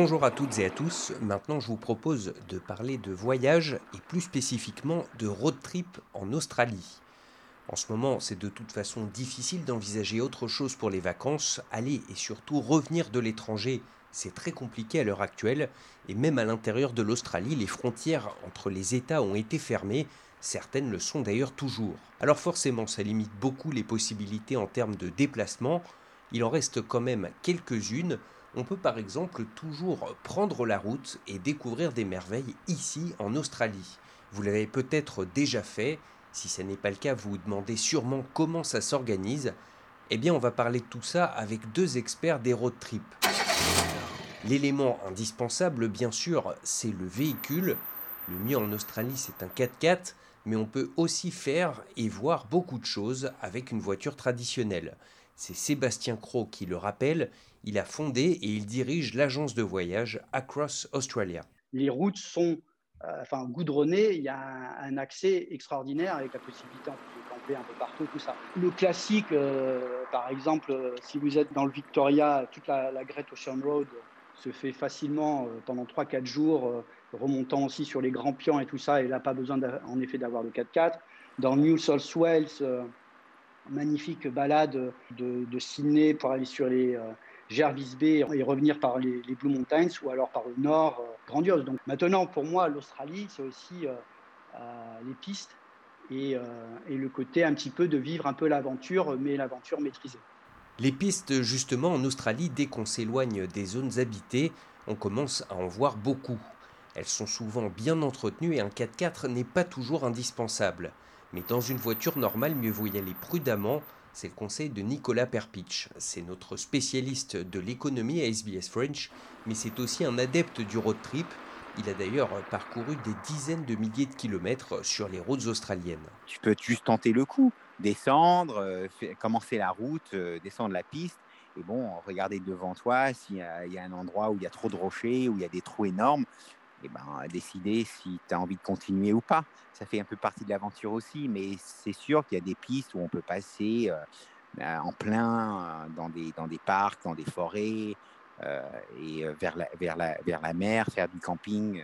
Bonjour à toutes et à tous. Maintenant, je vous propose de parler de voyage et plus spécifiquement de road trip en Australie. En ce moment, c'est de toute façon difficile d'envisager autre chose pour les vacances. Aller et surtout revenir de l'étranger, c'est très compliqué à l'heure actuelle. Et même à l'intérieur de l'Australie, les frontières entre les États ont été fermées. Certaines le sont d'ailleurs toujours. Alors forcément, ça limite beaucoup les possibilités en termes de déplacement. Il en reste quand même quelques-unes. On peut par exemple toujours prendre la route et découvrir des merveilles ici en Australie. Vous l'avez peut-être déjà fait. Si ce n'est pas le cas, vous vous demandez sûrement comment ça s'organise. Eh bien, on va parler de tout ça avec deux experts des road trips. L'élément indispensable, bien sûr, c'est le véhicule. Le mieux en Australie, c'est un 4x4, mais on peut aussi faire et voir beaucoup de choses avec une voiture traditionnelle. C'est Sébastien Crow qui le rappelle. Il a fondé et il dirige l'agence de voyage Across Australia. Les routes sont euh, enfin, goudronnées, il y a un, accès extraordinaire avec la possibilité de camper un peu partout, tout ça. Le classique, euh, par exemple, euh, si vous êtes dans le Victoria, toute la, Great Ocean Road se fait facilement pendant 3-4 jours, remontant aussi sur les grands pions et tout ça, et là, pas besoin en effet d'avoir le 4x4. Dans New South Wales, magnifique balade de, Sydney pour aller sur les euh, Jervis Bay et revenir par les, Blue Mountains ou alors par le nord, euh, grandiose. Donc maintenant, pour moi, l'Australie, c'est aussi euh, les pistes et, et, le côté un petit peu de vivre un peu l'aventure, mais l'aventure maîtrisée. Les pistes, justement, en Australie, dès qu'on s'éloigne des zones habitées, on commence à en voir beaucoup. Elles sont souvent bien entretenues et un 4x4 n'est pas toujours indispensable. Mais dans une voiture normale, mieux vaut y aller prudemment. C'est le conseil de Nicolas Perpich. C'est notre spécialiste de l'économie à SBS French, mais c'est aussi un adepte du road trip. Il a d'ailleurs parcouru des dizaines de milliers de kilomètres sur les routes australiennes. Tu peux juste tenter le coup, descendre, euh, commencer la route, euh, descendre la piste, et bon, regarder devant toi s'il y, a un endroit où il y a trop de rochers, où il y a des trous énormes, et ben, décider si tu as envie de continuer ou pas. Ça fait un peu partie de l'aventure aussi, mais c'est sûr qu'il y a des pistes où on peut passer euh, ben, en plein euh, dans des, dans des parcs, dans des forêts, euh, et vers la, vers, la, vers la mer, faire du camping.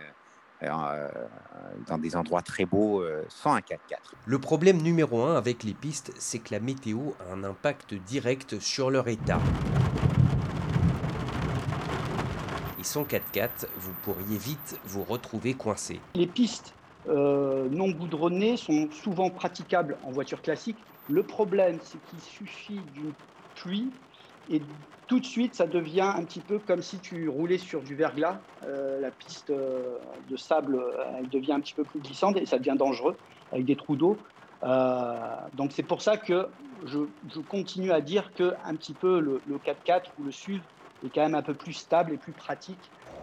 dans des endroits très beaux sans un 4x4. Le problème numéro un avec les pistes, c'est que la météo a un impact direct sur leur état. 4x4, vous pourriez vite vous retrouver coincé. Les pistes euh, non goudronnées sont souvent praticables en voiture classique. Le problème, c'est qu'il suffit d'une pluie et tout de suite, ça devient un petit peu comme si tu roulais sur du verglas. Euh, la piste euh, de sable, elle devient un petit peu plus glissante et ça devient dangereux avec des trous d'eau. donc c'est pour ça que je, continue à dire que un petit peu le, le 4x4 ou le SUV est quand même un peu plus stable et plus pratique.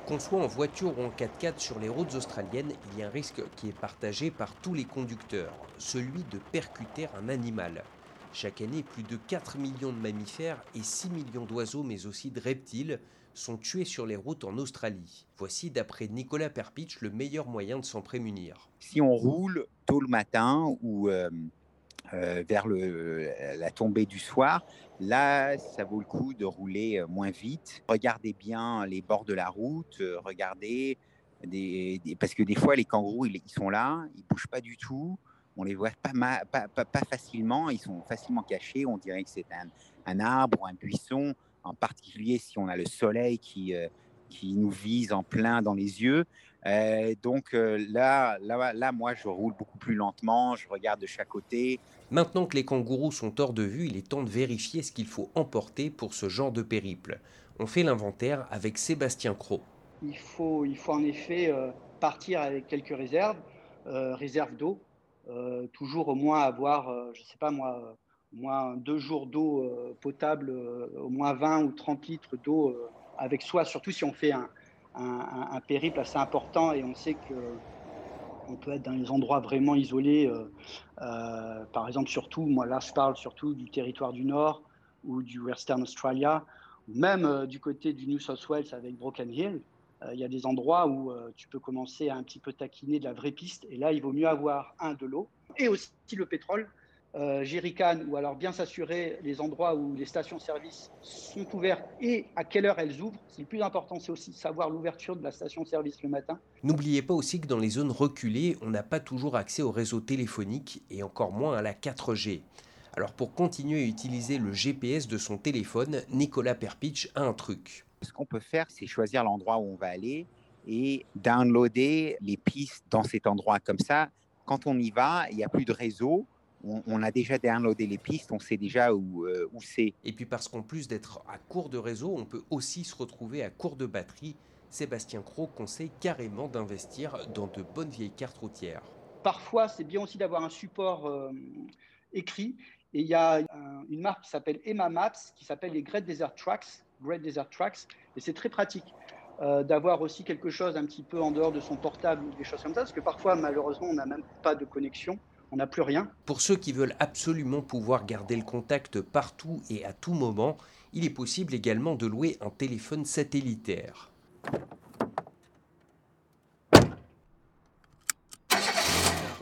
Qu'on soit en voiture ou en 4x4 sur les routes australiennes, il y a un risque qui est partagé par tous les conducteurs, celui de percuter un animal. Chaque année, plus de 4 millions de mammifères et 6 millions d'oiseaux, mais aussi de reptiles, sont tués sur les routes en Australie. Voici, d'après Nicolas Perpich, le meilleur moyen de s'en prémunir. Si on roule tôt le matin ou euh, euh, vers le, la tombée du soir. Là, ça vaut le coup de rouler euh, moins vite. Regardez bien les bords de la route, euh, regardez, parce que des fois, les kangourous, ils, sont là, ils bougent pas du tout. On les voit pas, facilement, ils sont facilement cachés. On dirait que c'est un, arbre ou un buisson, en particulier si on a le soleil qui, qui nous vise en plein dans les yeux. Euh, donc euh, là, là, là, moi, je roule beaucoup plus lentement, je regarde de chaque côté. Maintenant que les kangourous sont hors de vue, il est temps de vérifier ce qu'il faut emporter pour ce genre de périple. On fait l'inventaire avec Sébastien Croc. Il faut, il faut en effet euh, partir avec quelques réserves, réserves d'eau, toujours au moins avoir, je ne sais pas moi, au moins deux jours d'eau potable, au moins 20 ou 30 litres d'eau avec soi, surtout si on fait un, un, périple assez important et on sait que on peut être dans des endroits vraiment isolés. Euh, euh, par exemple, surtout, moi là, je parle surtout du territoire du Nord ou du Western Australia, ou même euh, du côté du New South Wales avec Broken Hill. Il y a des endroits où tu peux commencer à un petit peu taquiner de la vraie piste. Et là, il vaut mieux avoir, un, de l'eau et aussi le pétrole. Euh, jerrycan ou alors bien s'assurer les endroits où les stations-service sont ouvertes et à quelle heure elles ouvrent. C'est le plus important, c'est aussi savoir l'ouverture de la station-service le matin. N'oubliez pas aussi que dans les zones reculées, on n'a pas toujours accès au réseau téléphonique et encore moins à la 4G. Alors pour continuer à utiliser le GPS de son téléphone, Nicolas Perpich a un truc. Ce qu'on peut faire, c'est choisir l'endroit où on va aller et downloader les pistes dans cet endroit. Comme ça, quand on y va, il n'y a plus de réseau. On, a déjà downloadé les pistes, on sait déjà où, euh, où c'est. Et puis parce qu'en plus d'être à court de réseau, on peut aussi se retrouver à court de batterie. Sébastien Cros conseille carrément d'investir dans de bonnes vieilles cartes routières. Parfois, c'est bien aussi d'avoir un support euh, écrit. Et il y a une marque qui s'appelle Emma Maps, qui s'appelle les Great Desert Tracks. Great Desert Tracks. Et c'est très pratique. Euh, d'avoir aussi quelque chose un petit peu en dehors de son portable ou des choses comme ça, parce que parfois, malheureusement, on n'a même pas de connexion, on n'a plus rien. Pour ceux qui veulent absolument pouvoir garder le contact partout et à tout moment, il est possible également de louer un téléphone satellitaire.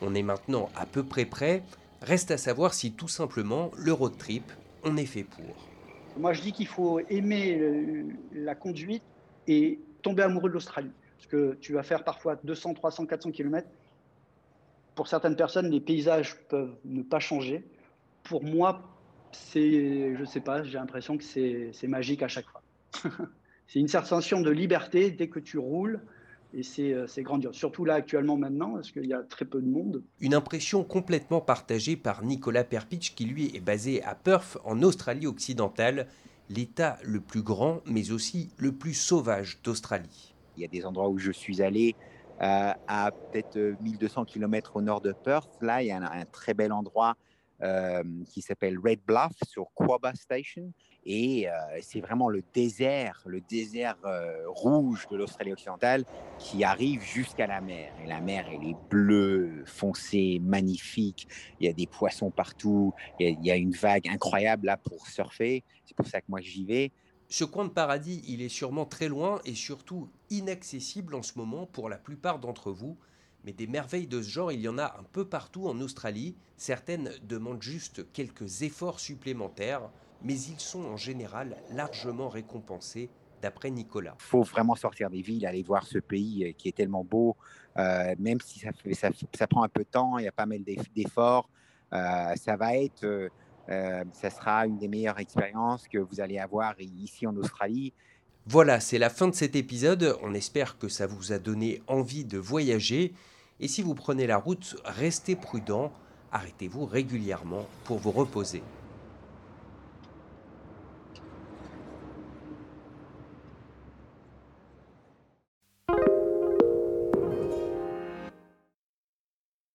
On est maintenant à peu près prêt, reste à savoir si tout simplement le road trip, on est fait pour. Moi je dis qu'il faut aimer la conduite et tomber amoureux de l'Australie. Parce que tu vas faire parfois 200, 300, 400 km. Pour certaines personnes, les paysages peuvent ne pas changer. Pour moi, c'est, je sais pas, j'ai l'impression que c'est, magique à chaque fois. c'est une sensation de liberté dès que tu roules. Et c'est, c'est grandiose. Surtout là, actuellement, maintenant, parce qu'il y a très peu de monde. Une impression complètement partagée par Nicolas Perpich, qui lui est basé à Perth, en Australie occidentale l'État le plus grand, mais aussi le plus sauvage d'Australie. Il y a des endroits où je suis allé euh, à peut-être 1200 km au nord de Perth. Là, il y a un, très bel endroit euh, qui s'appelle Red Bluff sur Quaba Station. Et euh, c'est vraiment le désert, le désert rouge de l'Australie occidentale qui arrive jusqu'à la mer. Et la mer, elle est bleue, foncée, magnifique. Il y a des poissons partout. Il y a, une vague incroyable là pour surfer. C'est pour ça que moi j'y vais. Ce coin de paradis, il est sûrement très loin et surtout inaccessible en ce moment pour la plupart d'entre vous. Mais des merveilles de ce genre, il y en a un peu partout en Australie. Certaines demandent juste quelques efforts supplémentaires, mais ils sont en général largement récompensés, d'après Nicolas. Il faut vraiment sortir des villes, aller voir ce pays euh, qui est tellement beau, euh, même si ça, prend un peu de temps, il y a pas mal d'efforts. Euh, ça va être ça sera une des meilleures expériences que vous allez avoir ici en Australie. Voilà, c'est la fin de cet épisode. On espère que ça vous a donné envie de voyager. Et si vous prenez la route, restez prudent. Arrêtez-vous régulièrement pour vous reposer.